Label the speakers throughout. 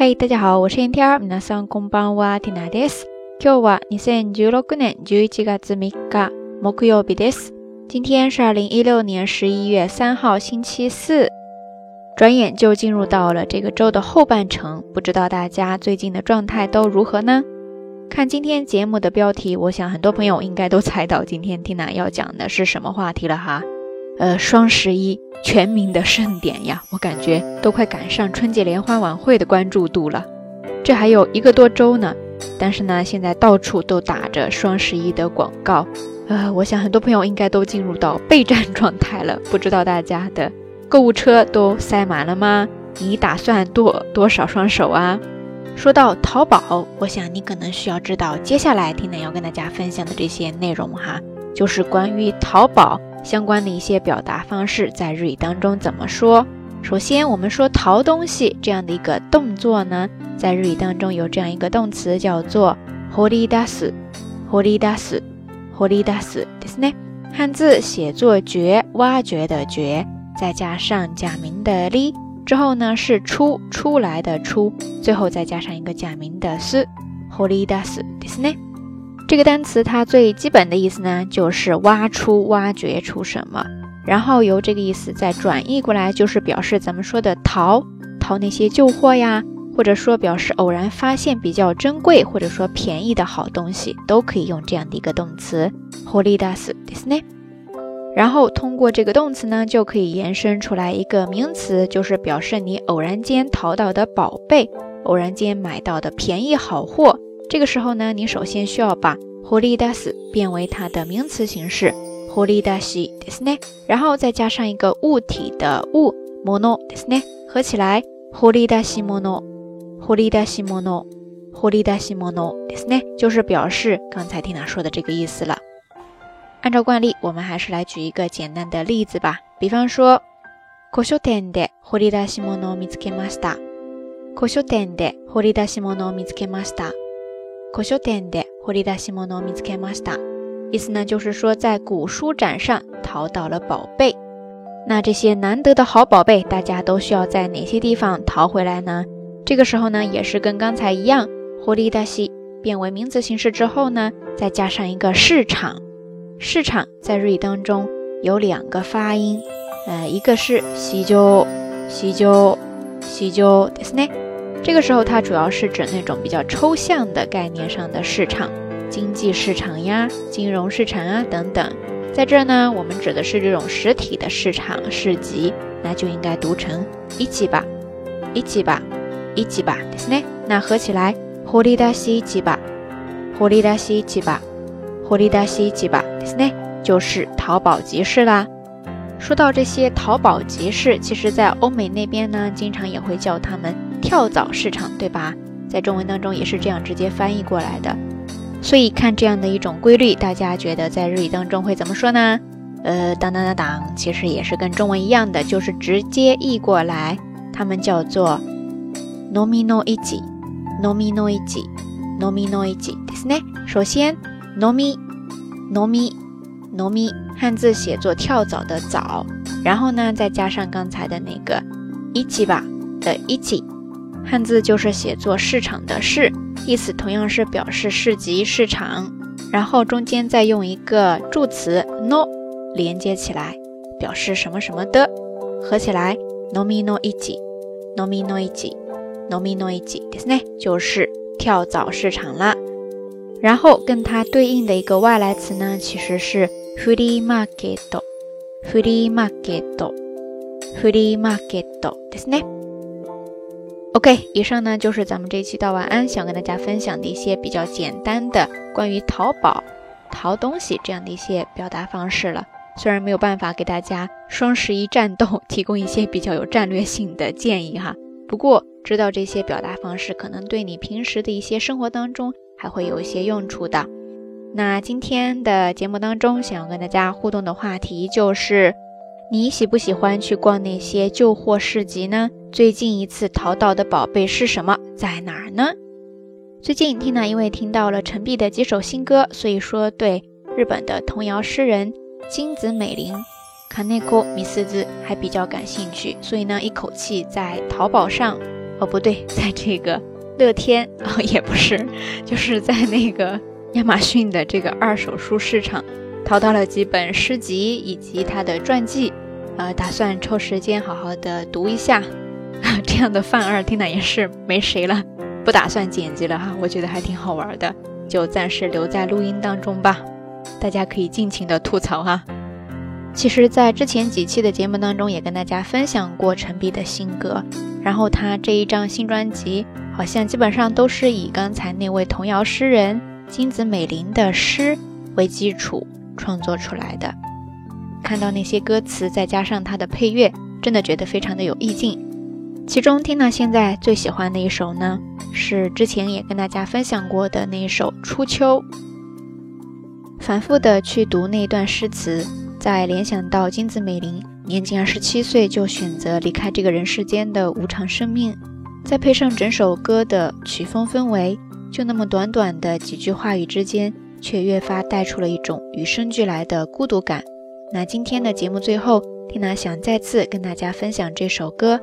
Speaker 1: 嗨，大家好，我是天天。皆さんこんばんは、ティナです。今日は二千十六年十一月三日、木曜日です。今天是二零一六年十一月三号，星期四。转眼就进入到了这个周的后半程，不知道大家最近的状态都如何呢？看今天节目的标题，我想很多朋友应该都猜到今天 Tina 要讲的是什么话题了哈。 呃，双十一全民的盛典呀，我感觉都快赶上春节联欢晚会的关注度了。这还有一个多周呢，但是呢，现在到处都打着双十一的广告。呃，我想很多朋友应该都进入到备战状态了。不知道大家的购物车都塞满了吗？你打算剁多少双手啊？说到淘宝，我想你可能需要知道接下来听奶要跟大家分享的这些内容哈，就是关于淘宝。相关的一些表达方式在日语当中怎么说？首先，我们说淘东西这样的一个动作呢，在日语当中有这样一个动词叫做“掘り出す”，掘り出す，掘り出す，ですね。汉字写作“掘”，挖掘的“掘”，再加上假名的“り”，之后呢是出出来的“出”，最后再加上一个假名的“す”，掘り出す，ですね。 这个单词它最基本的意思呢，就是挖出、挖掘出什么，然后由这个意思再转译过来，就是表示咱们说的淘淘那些旧货呀，或者说表示偶然发现比较珍贵或者说便宜的好东西，都可以用这样的一个动词 holidas disne。然后通过这个动词呢，就可以延伸出来一个名词，就是表示你偶然间淘到的宝贝，偶然间买到的便宜好货。这个时候呢，你首先需要把 holidas 变为它的名词形式 holidashi ですね，然后再加上一个物体的物 mono ですね，合起来 holidashi mono，holidashi mono，holidashi mono ですね，就是表示刚才听他说的这个意思了。按照惯例，我们还是来举一个简单的例子吧，比方说，古書店で掘り出し物を見つけました。古書店で掘り出し物を見つけました。 古書店で掘り出し物を見つけました。意思呢，就是说在古书展上淘到了宝贝。那这些难得的好宝贝，大家都需要在哪些地方淘回来呢？这个时候呢，也是跟刚才一样，掘り出し变为名词形式之后呢，再加上一个市场。市场在日语当中有两个发音，呃，一个是西就西就西就ですね。 这个时候，它主要是指那种比较抽象的概念上的市场，经济市场呀、金融市场啊等等。在这儿呢，我们指的是这种实体的市场市集，那就应该读成一起吧，一起吧，一起吧，ですね。那合起来，掘り出し市場，掘り出し市場，掘り出し市場，ですね，就是淘宝集市啦。说到这些淘宝集市，其实在欧美那边呢，经常也会叫他们 跳蚤市场，对吧？在中文当中也是这样直接翻译过来的。所以看这样的一种规律，大家觉得在日语当中会怎么说呢？呃，当当当当，其实也是跟中文一样的，就是直接译过来，他们叫做 nomino iji，nomino iji，nomino iji，ですね。首先，nomi，nomi，nomi。汉字写作跳蚤的蚤，然后呢，再加上刚才的那个一起吧的一起， 汉字就是写作市场的市，意思同样是表示市级市场，然后中间再用一个助词 no 连接起来，表示什么什么的，合起来，nomino 一几，nomino 一几，nomino 一几，ですね，就是跳蚤市场啦。然后跟它对应的一个外来词呢，其实是 free market，free market，free market，ですね。OK，以上呢就是咱们这一期到晚安想跟大家分享的一些比较简单的关于淘宝淘东西这样的一些表达方式了。虽然没有办法给大家双十一战斗 提供一些比较有战略性的建议哈，不过知道这些表达方式，可能对你平时的一些生活当中还会有一些用处的。那今天的节目当中，想要跟大家互动的话题就是：你喜不喜欢去逛那些旧货市集呢？最近一次淘到的宝贝是什么？在哪儿呢？最近听呢，因为听到了陈碧的几首新歌，所以说对日本的童谣诗人金子美玲 （Kaneko Misuzu） 还比较感兴趣，所以呢，一口气在淘宝上哦，不对，在这个乐天哦，也不是，就是在那个亚马逊的这个二手书市场淘到了几本诗集以及他的传记，呃，打算抽时间好好的读一下。这样的范二听了也是没谁了，不打算剪辑了哈，我觉得还挺好玩的，就暂时留在录音当中吧，大家可以尽情的吐槽哈。其实，在之前几期的节目当中，也跟大家分享过陈碧的性格。然后，他这一张新专辑，好像基本上都是以刚才那位童谣诗人金子美玲的诗为基础创作出来的。看到那些歌词，再加上他的配乐，真的觉得非常的有意境。其中，缇娜现在最喜欢的一首呢，是之前也跟大家分享过的那一首《初秋》。反复的去读那一段诗词。在联想到金子美玲年仅二十七岁就选择离开这个人世间的无常生命，再配上整首歌的曲风氛围，就那么短短的几句话语之间，却越发带出了一种与生俱来的孤独感。那今天的节目最后，缇娜想再次跟大家分享这首歌，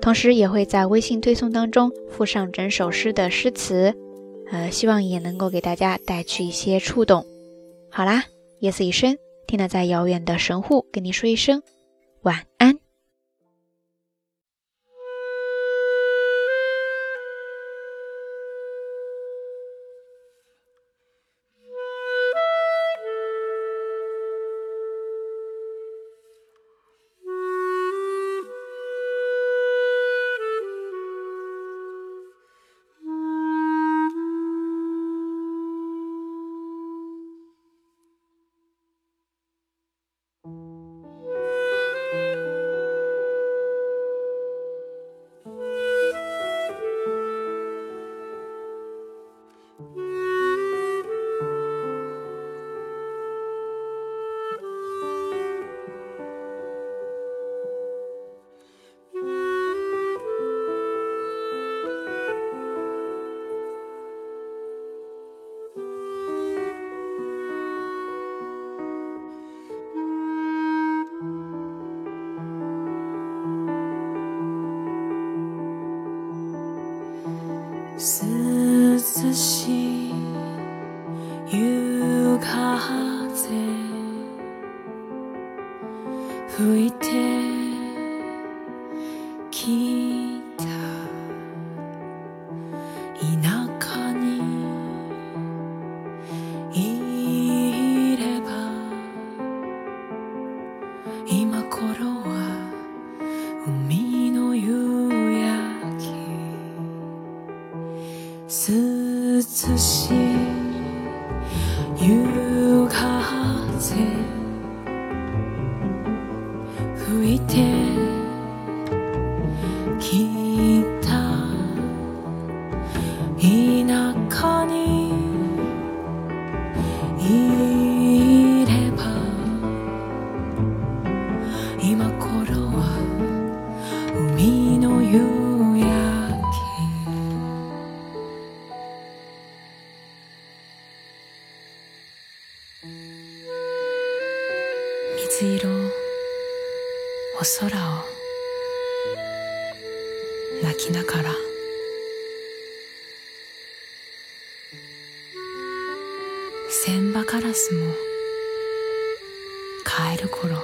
Speaker 1: 同时也会在微信推送当中附上整首诗的诗词，呃，希望也能够给大家带去一些触动。好啦，夜色已深。听娜在遥远的神户跟你说一声晚安。
Speaker 2: 涼しい夕風吹いて吹いて空を泣きながら。千羽カラスも帰る頃。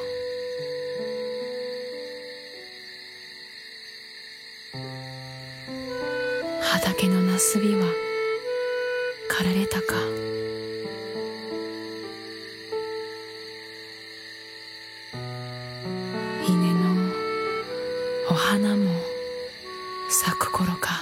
Speaker 2: 畑のなすびは枯られたか。花も咲く頃か。